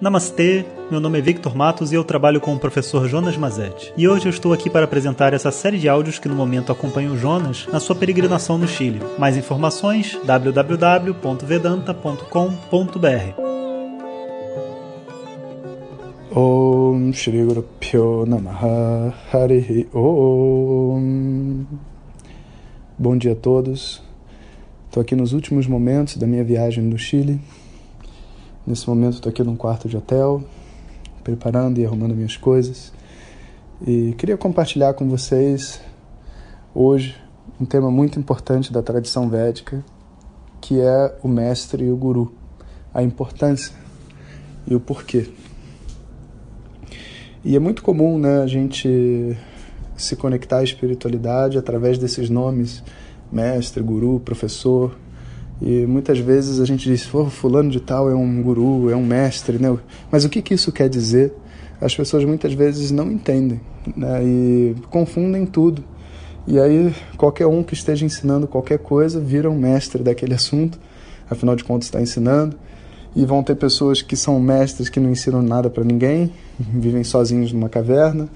Namastê, meu nome é Victor Matos e eu trabalho com o professor Jonas Mazetti. E hoje eu estou aqui para apresentar essa série de áudios que no momento acompanham o Jonas na sua peregrinação no Chile. Mais informações www.vedanta.com.br. Om Shri Guru Pyo Namaha Harihi Om Bom dia a todos. Estou aqui nos últimos momentos da minha viagem no Chile Nesse momento estou aqui num quarto de hotel, preparando e arrumando minhas coisas. E queria compartilhar com vocês hoje um tema muito importante da tradição védica, que é o mestre e o guru, a importância e o porquê. E é muito comum, né, a gente se conectar à espiritualidade através desses nomes, mestre, guru, professor, e muitas vezes a gente diz, oh, fulano de tal é um guru, é um mestre, né? Mas o que, que isso quer dizer? As pessoas muitas vezes não entendem né? e confundem tudo. E aí qualquer um que esteja ensinando qualquer coisa vira um mestre daquele assunto, afinal de contas está ensinando. E vão ter pessoas que são mestres que não ensinam nada para ninguém, vivem sozinhos numa caverna.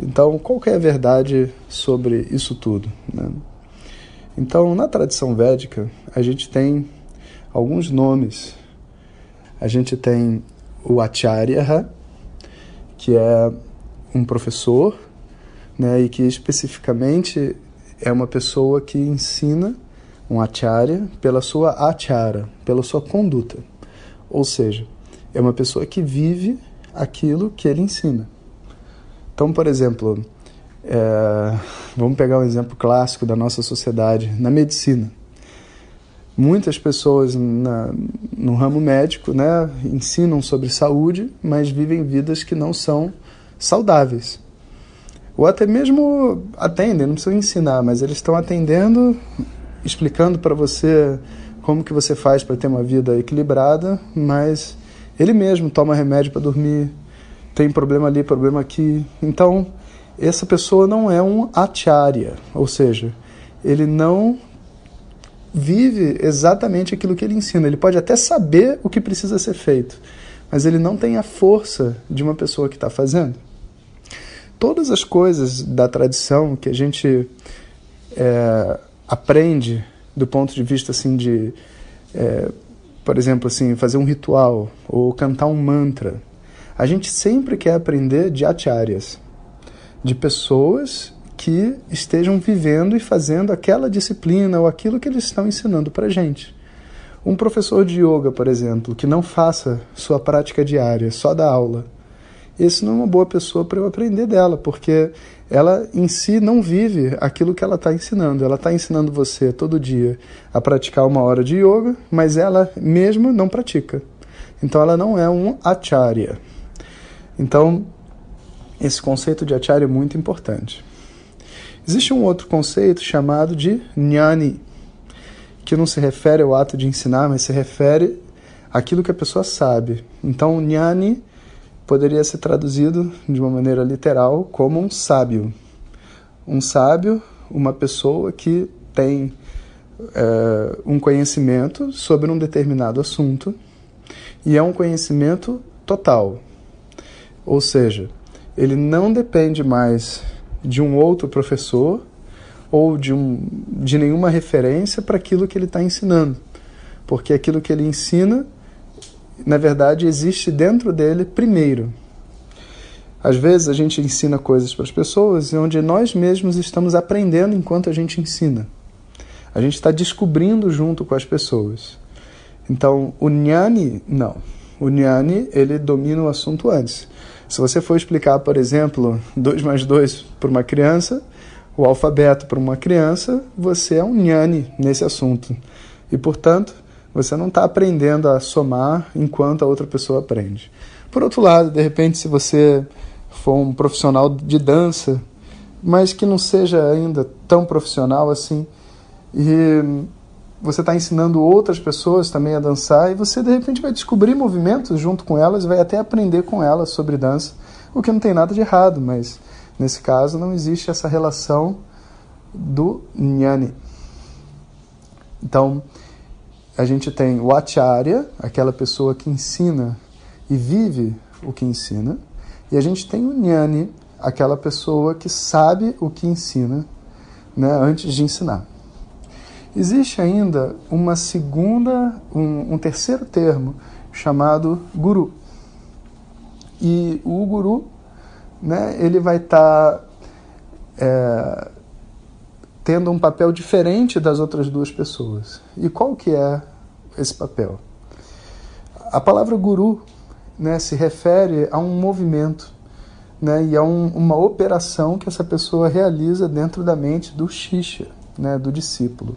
Então, qual é a verdade sobre isso tudo? Né? Então, na tradição védica, a gente tem alguns nomes. A gente tem o Acharya, que é um professor, né, e que especificamente é uma pessoa que ensina um acharya pela sua achara, pela sua conduta. Ou seja, é uma pessoa que vive aquilo que ele ensina. Então, por exemplo, é, vamos pegar um exemplo clássico da nossa sociedade, na medicina. Muitas pessoas na, no ramo médico né, ensinam sobre saúde, mas vivem vidas que não são saudáveis. Ou até mesmo atendem, não precisam ensinar, mas eles estão atendendo, explicando para você como que você faz para ter uma vida equilibrada, mas ele mesmo toma remédio para dormir, tem problema ali, problema aqui. Então, essa pessoa não é um acharya, ou seja, ele não vive exatamente aquilo que ele ensina. Ele pode até saber o que precisa ser feito, mas ele não tem a força de uma pessoa que está fazendo. Todas as coisas da tradição que a gente é, aprende do ponto de vista assim de, é, por exemplo, assim, fazer um ritual ou cantar um mantra, a gente sempre quer aprender de acharyas de pessoas que estejam vivendo e fazendo aquela disciplina ou aquilo que eles estão ensinando para gente. Um professor de yoga, por exemplo, que não faça sua prática diária, só da aula, esse não é uma boa pessoa para eu aprender dela, porque ela em si não vive aquilo que ela está ensinando. Ela está ensinando você todo dia a praticar uma hora de yoga, mas ela mesma não pratica. Então ela não é um acharya. Então, esse conceito de acharya é muito importante. Existe um outro conceito chamado de jnani, que não se refere ao ato de ensinar, mas se refere àquilo que a pessoa sabe. Então, jnani poderia ser traduzido de uma maneira literal como um sábio. Um sábio, uma pessoa que tem é, um conhecimento sobre um determinado assunto e é um conhecimento total. Ou seja, ele não depende mais de um outro professor ou de, um, de nenhuma referência para aquilo que ele está ensinando. Porque aquilo que ele ensina, na verdade, existe dentro dele primeiro. Às vezes a gente ensina coisas para as pessoas onde nós mesmos estamos aprendendo enquanto a gente ensina. A gente está descobrindo junto com as pessoas. Então, o Jnani, não. O Jnani, ele domina o assunto antes. Se você for explicar, por exemplo, 2 mais 2 para uma criança, o alfabeto para uma criança, você é um nhani nesse assunto. E, portanto, você não está aprendendo a somar enquanto a outra pessoa aprende. Por outro lado, de repente, se você for um profissional de dança, mas que não seja ainda tão profissional assim, e você está ensinando outras pessoas também a dançar e você de repente vai descobrir movimentos junto com elas, vai até aprender com elas sobre dança, o que não tem nada de errado, mas nesse caso não existe essa relação do jnani. Então, a gente tem o acharya, aquela pessoa que ensina e vive o que ensina, e a gente tem o Jnani, aquela pessoa que sabe o que ensina né, antes de ensinar. Existe ainda uma segunda, um, um terceiro termo chamado guru. E o guru, né, ele vai estar tá, é, tendo um papel diferente das outras duas pessoas. E qual que é esse papel? A palavra guru né, se refere a um movimento né, e a um, uma operação que essa pessoa realiza dentro da mente do Shisha, né, do discípulo.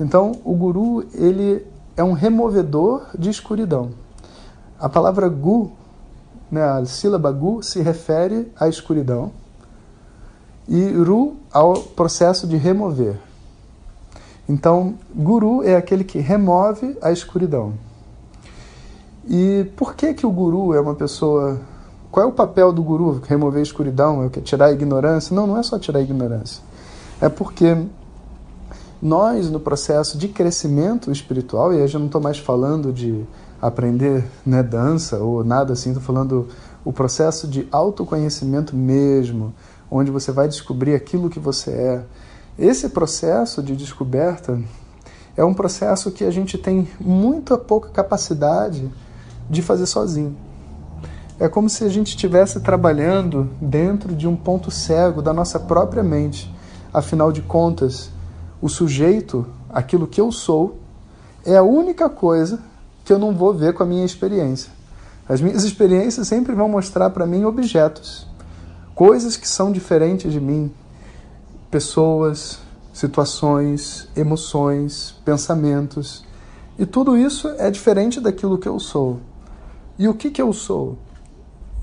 Então, o guru ele é um removedor de escuridão. A palavra gu, né, a sílaba gu, se refere à escuridão e ru ao processo de remover. Então, guru é aquele que remove a escuridão. E por que que o guru é uma pessoa qual é o papel do guru? Remover a escuridão? É tirar a ignorância? Não, não é só tirar a ignorância. É porque nós, no processo de crescimento espiritual, e aí eu não estou mais falando de aprender né, dança ou nada assim, estou falando o processo de autoconhecimento mesmo, onde você vai descobrir aquilo que você é. Esse processo de descoberta é um processo que a gente tem muito pouca capacidade de fazer sozinho. É como se a gente estivesse trabalhando dentro de um ponto cego da nossa própria mente. Afinal de contas, o sujeito, aquilo que eu sou, é a única coisa que eu não vou ver com a minha experiência. As minhas experiências sempre vão mostrar para mim objetos, coisas que são diferentes de mim, pessoas, situações, emoções, pensamentos. E tudo isso é diferente daquilo que eu sou. E o que, que eu sou?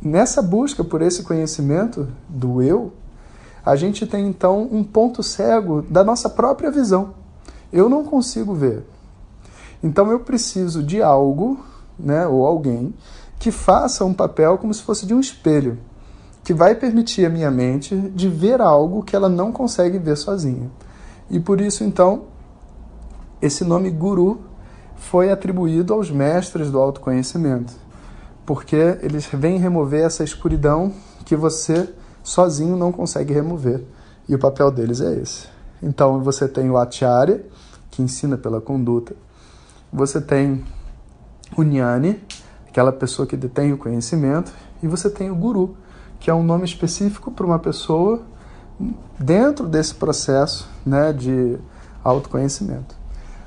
Nessa busca por esse conhecimento do eu, a gente tem então um ponto cego da nossa própria visão. Eu não consigo ver. Então eu preciso de algo, né, ou alguém, que faça um papel como se fosse de um espelho, que vai permitir a minha mente de ver algo que ela não consegue ver sozinha. E por isso então esse nome guru foi atribuído aos mestres do autoconhecimento porque eles vêm remover essa escuridão que você sozinho não consegue remover. E o papel deles é esse. Então você tem o Acharya, que ensina pela conduta. Você tem o Jnani, aquela pessoa que detém o conhecimento. E você tem o Guru, que é um nome específico para uma pessoa dentro desse processo né, de autoconhecimento.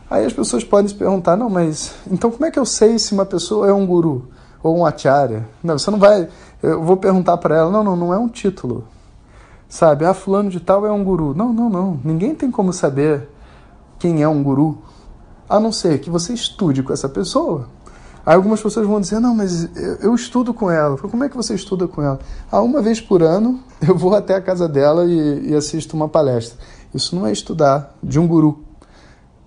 Aí as pessoas podem se perguntar: não, mas então como é que eu sei se uma pessoa é um guru? ou um acharya. Não, você não vai. Eu vou perguntar para ela: não, não, não é um título. Sabe? Ah, fulano de tal é um guru. Não, não, não. Ninguém tem como saber quem é um guru, a não ser que você estude com essa pessoa. Aí algumas pessoas vão dizer: não, mas eu, estudo com ela. Falo, Como é que você estuda com ela? Ah, uma vez por ano eu vou até a casa dela e, e assisto uma palestra. Isso não é estudar de um guru.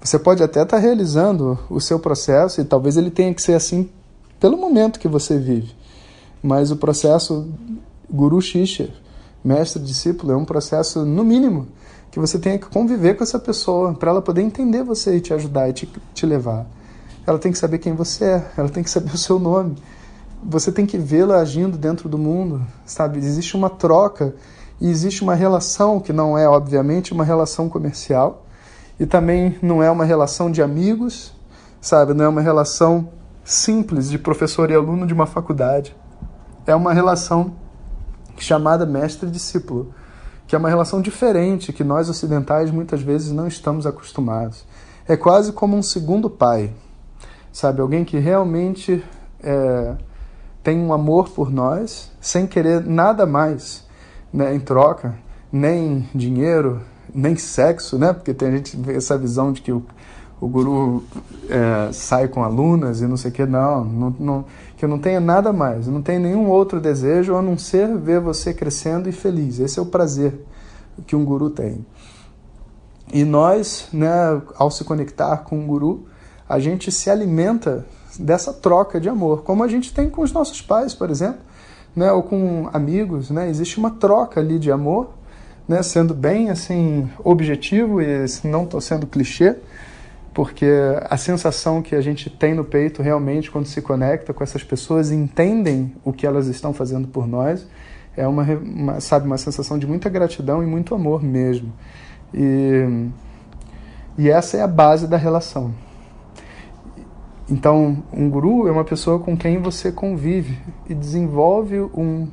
Você pode até estar tá realizando o seu processo e talvez ele tenha que ser assim pelo momento que você vive. Mas o processo guru shisha, mestre discípulo, é um processo no mínimo que você tenha que conviver com essa pessoa para ela poder entender você e te ajudar e te, te levar. Ela tem que saber quem você é, ela tem que saber o seu nome. Você tem que vê-la agindo dentro do mundo, sabe? Existe uma troca e existe uma relação que não é, obviamente, uma relação comercial e também não é uma relação de amigos, sabe? Não é uma relação simples de professor e aluno de uma faculdade. É uma relação chamada mestre-discípulo, que é uma relação diferente que nós ocidentais muitas vezes não estamos acostumados. É quase como um segundo pai, sabe? Alguém que realmente é, tem um amor por nós, sem querer nada mais né, em troca, nem dinheiro, nem sexo, né? Porque tem a gente essa visão de que o o guru é, sai com alunas e não sei o que, não, não, não, que eu não tenha nada mais, eu não tenho nenhum outro desejo a não ser ver você crescendo e feliz. Esse é o prazer que um guru tem. E nós, né, ao se conectar com um guru, a gente se alimenta dessa troca de amor, como a gente tem com os nossos pais, por exemplo, né, ou com amigos, né, existe uma troca ali de amor, né, sendo bem assim objetivo e não estou sendo clichê, porque a sensação que a gente tem no peito realmente quando se conecta com essas pessoas, entendem o que elas estão fazendo por nós, é uma, uma sabe, uma sensação de muita gratidão e muito amor mesmo. E, e essa é a base da relação. Então, um guru é uma pessoa com quem você convive e desenvolve um,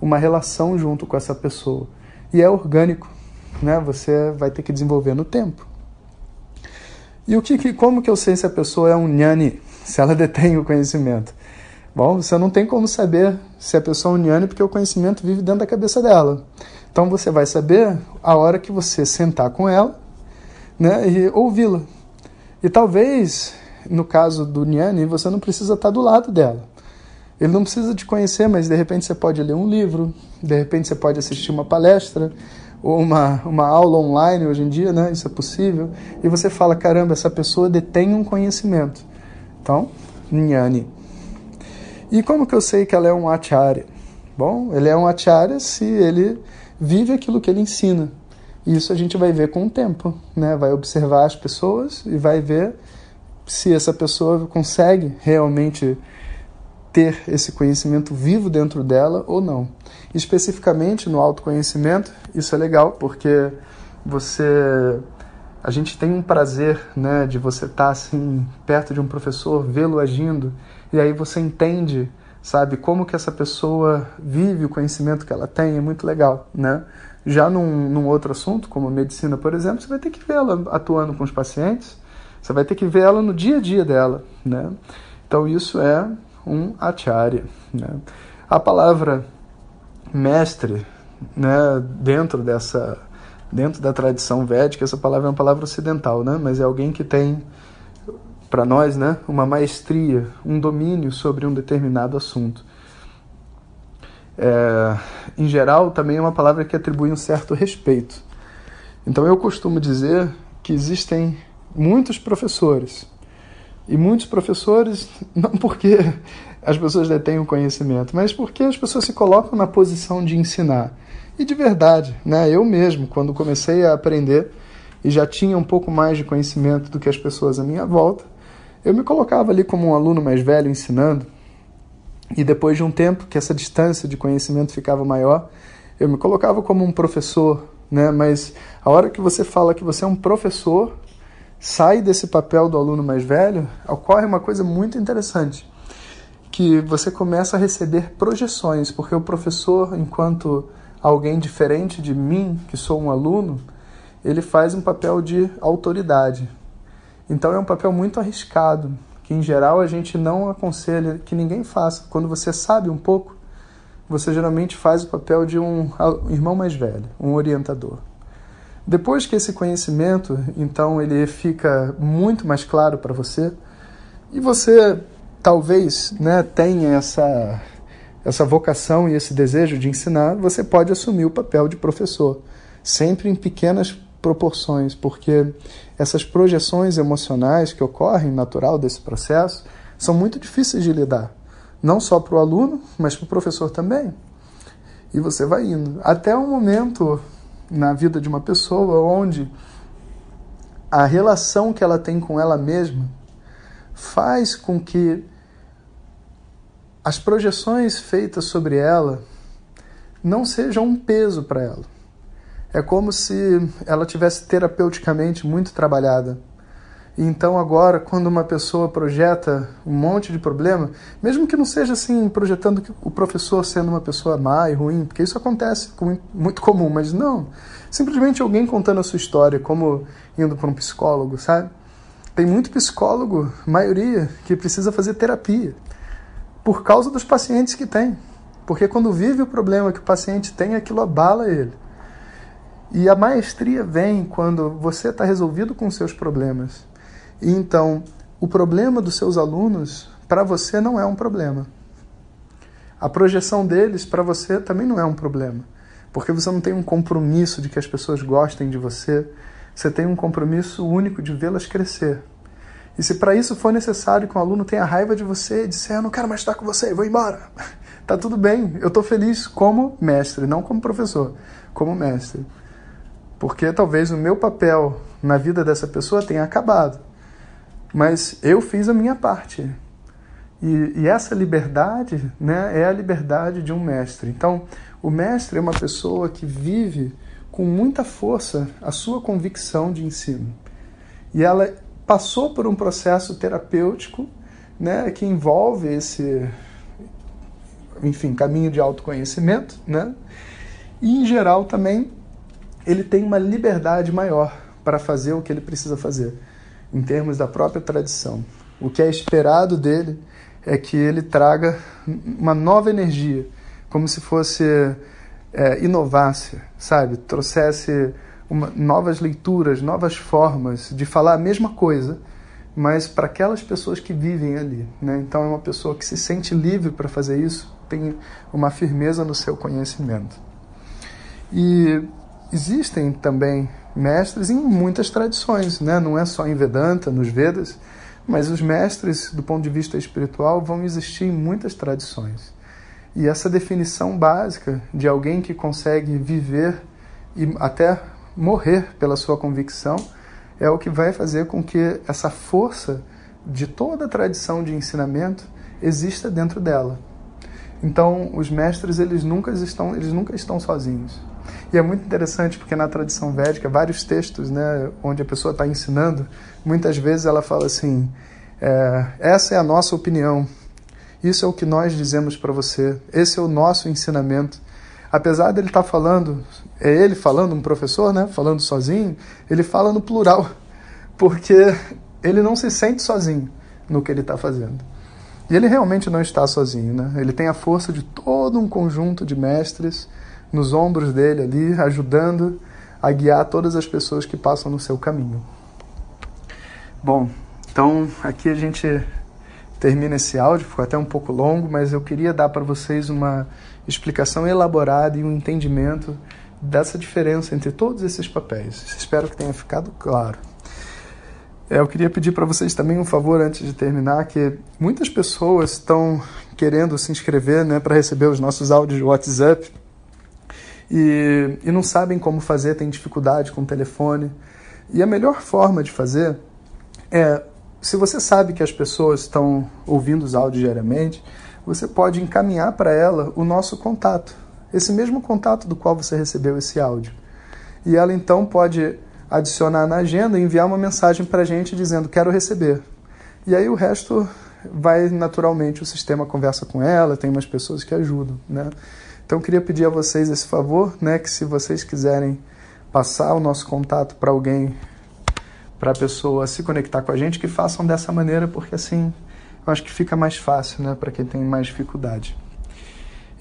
uma relação junto com essa pessoa. E é orgânico, né? Você vai ter que desenvolver no tempo. E o que, como que eu sei se a pessoa é um nyani, se ela detém o conhecimento? Bom, você não tem como saber se a pessoa é um nyani porque o conhecimento vive dentro da cabeça dela. Então você vai saber a hora que você sentar com ela né, e ouvi-la. E talvez, no caso do nyani, você não precisa estar do lado dela. Ele não precisa te conhecer, mas de repente você pode ler um livro, de repente você pode assistir uma palestra, ou uma, uma aula online hoje em dia, né? Isso é possível. E você fala, caramba, essa pessoa detém um conhecimento. Então, Nyani. E como que eu sei que ela é um acharya? Bom, ele é um acharya se ele vive aquilo que ele ensina. Isso a gente vai ver com o tempo, né? Vai observar as pessoas e vai ver se essa pessoa consegue realmente ter esse conhecimento vivo dentro dela ou não. Especificamente no autoconhecimento, isso é legal porque você a gente tem um prazer, né, de você estar tá, assim perto de um professor, vê-lo agindo e aí você entende, sabe, como que essa pessoa vive o conhecimento que ela tem, é muito legal, né? Já num, num outro assunto, como medicina, por exemplo, você vai ter que ver ela atuando com os pacientes, você vai ter que ver ela no dia a dia dela, né? Então isso é um acharya. Né? A palavra mestre, né, dentro dessa dentro da tradição védica, essa palavra é uma palavra ocidental, né? mas é alguém que tem para nós, né, uma maestria, um domínio sobre um determinado assunto. É, em geral, também é uma palavra que atribui um certo respeito. Então eu costumo dizer que existem muitos professores e muitos professores, não porque as pessoas detêm o conhecimento, mas porque as pessoas se colocam na posição de ensinar. E de verdade, né? eu mesmo, quando comecei a aprender e já tinha um pouco mais de conhecimento do que as pessoas à minha volta, eu me colocava ali como um aluno mais velho ensinando. E depois de um tempo que essa distância de conhecimento ficava maior, eu me colocava como um professor, né? Mas a hora que você fala que você é um professor, sai desse papel do aluno mais velho, ocorre uma coisa muito interessante, que você começa a receber projeções, porque o professor, enquanto alguém diferente de mim, que sou um aluno, ele faz um papel de autoridade. Então é um papel muito arriscado, que em geral a gente não aconselha que ninguém faça. Quando você sabe um pouco, você geralmente faz o papel de um irmão mais velho, um orientador. Depois que esse conhecimento, então, ele fica muito mais claro para você, e você talvez né, tenha essa, essa vocação e esse desejo de ensinar, você pode assumir o papel de professor, sempre em pequenas proporções, porque essas projeções emocionais que ocorrem natural desse processo são muito difíceis de lidar, não só para o aluno, mas para o professor também. E você vai indo até o momento na vida de uma pessoa onde a relação que ela tem com ela mesma faz com que as projeções feitas sobre ela não sejam um peso para ela. É como se ela tivesse terapeuticamente muito trabalhada. Então agora, quando uma pessoa projeta um monte de problema, mesmo que não seja assim projetando o professor sendo uma pessoa má e ruim, porque isso acontece muito comum, mas não, simplesmente alguém contando a sua história, como indo para um psicólogo, sabe? Tem muito psicólogo, maioria, que precisa fazer terapia por causa dos pacientes que tem. Porque quando vive o problema que o paciente tem, aquilo abala ele. E a maestria vem quando você está resolvido com seus problemas. Então, o problema dos seus alunos, para você, não é um problema. A projeção deles, para você, também não é um problema. Porque você não tem um compromisso de que as pessoas gostem de você, você tem um compromisso único de vê-las crescer. E se para isso for necessário que um aluno tenha raiva de você e disser, eu não quero mais estar com você, vou embora. tá tudo bem, eu estou feliz como mestre, não como professor, como mestre. Porque talvez o meu papel na vida dessa pessoa tenha acabado. Mas eu fiz a minha parte. E, e, essa liberdade né, é a liberdade de um mestre. Então, o mestre é uma pessoa que vive com muita força a sua convicção de ensino. E ela passou por um processo terapêutico né, que envolve esse, enfim, caminho de autoconhecimento, né? E em geral também ele tem uma liberdade maior para fazer o que ele precisa fazer, em termos da própria tradição. O que é esperado dele é que ele traga uma nova energia, como se fosse é, inovasse, sabe? Trouxesse uma, novas leituras, novas formas de falar a mesma coisa, mas para aquelas pessoas que vivem ali. Né? Então é uma pessoa que se sente livre para fazer isso, tem uma firmeza no seu conhecimento. E existem também mestres em muitas tradições, né? não é só em Vedanta, nos Vedas, mas os mestres, do ponto de vista espiritual, vão existir em muitas tradições. E essa definição básica de alguém que consegue viver e até morrer pela sua convicção é o que vai fazer com que essa força de toda a tradição de ensinamento exista dentro dela. Então, os mestres eles nunca estão, eles nunca estão sozinhos. E é muito interessante porque na tradição védica, vários textos, né, onde a pessoa está ensinando, muitas vezes ela fala assim: é, essa é a nossa opinião, isso é o que nós dizemos para você, esse é o nosso ensinamento. Apesar dele estar tá falando, é ele falando, um professor, né, falando sozinho, ele fala no plural, porque ele não se sente sozinho no que ele está fazendo. E ele realmente não está sozinho, né? Ele tem a força de todo um conjunto de mestres nos ombros dele ali, ajudando a guiar todas as pessoas que passam no seu caminho. Bom, então aqui a gente termina esse áudio, ficou até um pouco longo, mas eu queria dar para vocês uma explicação elaborada e um entendimento dessa diferença entre todos esses papéis. Espero que tenha ficado claro. Eu queria pedir para vocês também um favor antes de terminar, que muitas pessoas estão querendo se inscrever né, para receber os nossos áudios de WhatsApp e, e não sabem como fazer, têm dificuldade com o telefone. E a melhor forma de fazer é, se você sabe que as pessoas estão ouvindo os áudios diariamente, você pode encaminhar para ela o nosso contato, esse mesmo contato do qual você recebeu esse áudio. E ela então pode adicionar na agenda e enviar uma mensagem para a gente dizendo quero receber. E aí o resto vai naturalmente, o sistema conversa com ela, tem umas pessoas que ajudam, né? Então queria pedir a vocês esse favor, né, que se vocês quiserem passar o nosso contato para alguém, para a pessoa se conectar com a gente, que façam dessa maneira, porque assim eu acho que fica mais fácil, né, para quem tem mais dificuldade.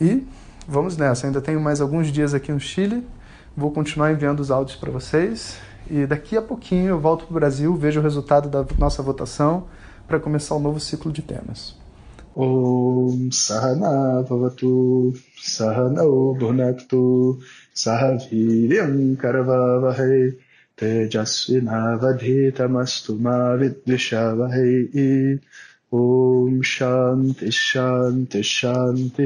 E vamos nessa, ainda tenho mais alguns dias aqui no Chile, vou continuar enviando os áudios para vocês e daqui a pouquinho eu volto para o Brasil, vejo o resultado da nossa votação para começar um novo ciclo de temas. Om सह नौ भुन सह वीर करवावहै तेजस्विनावधीतमस्तु मा मिषावहे ॐ शांति शांति शांति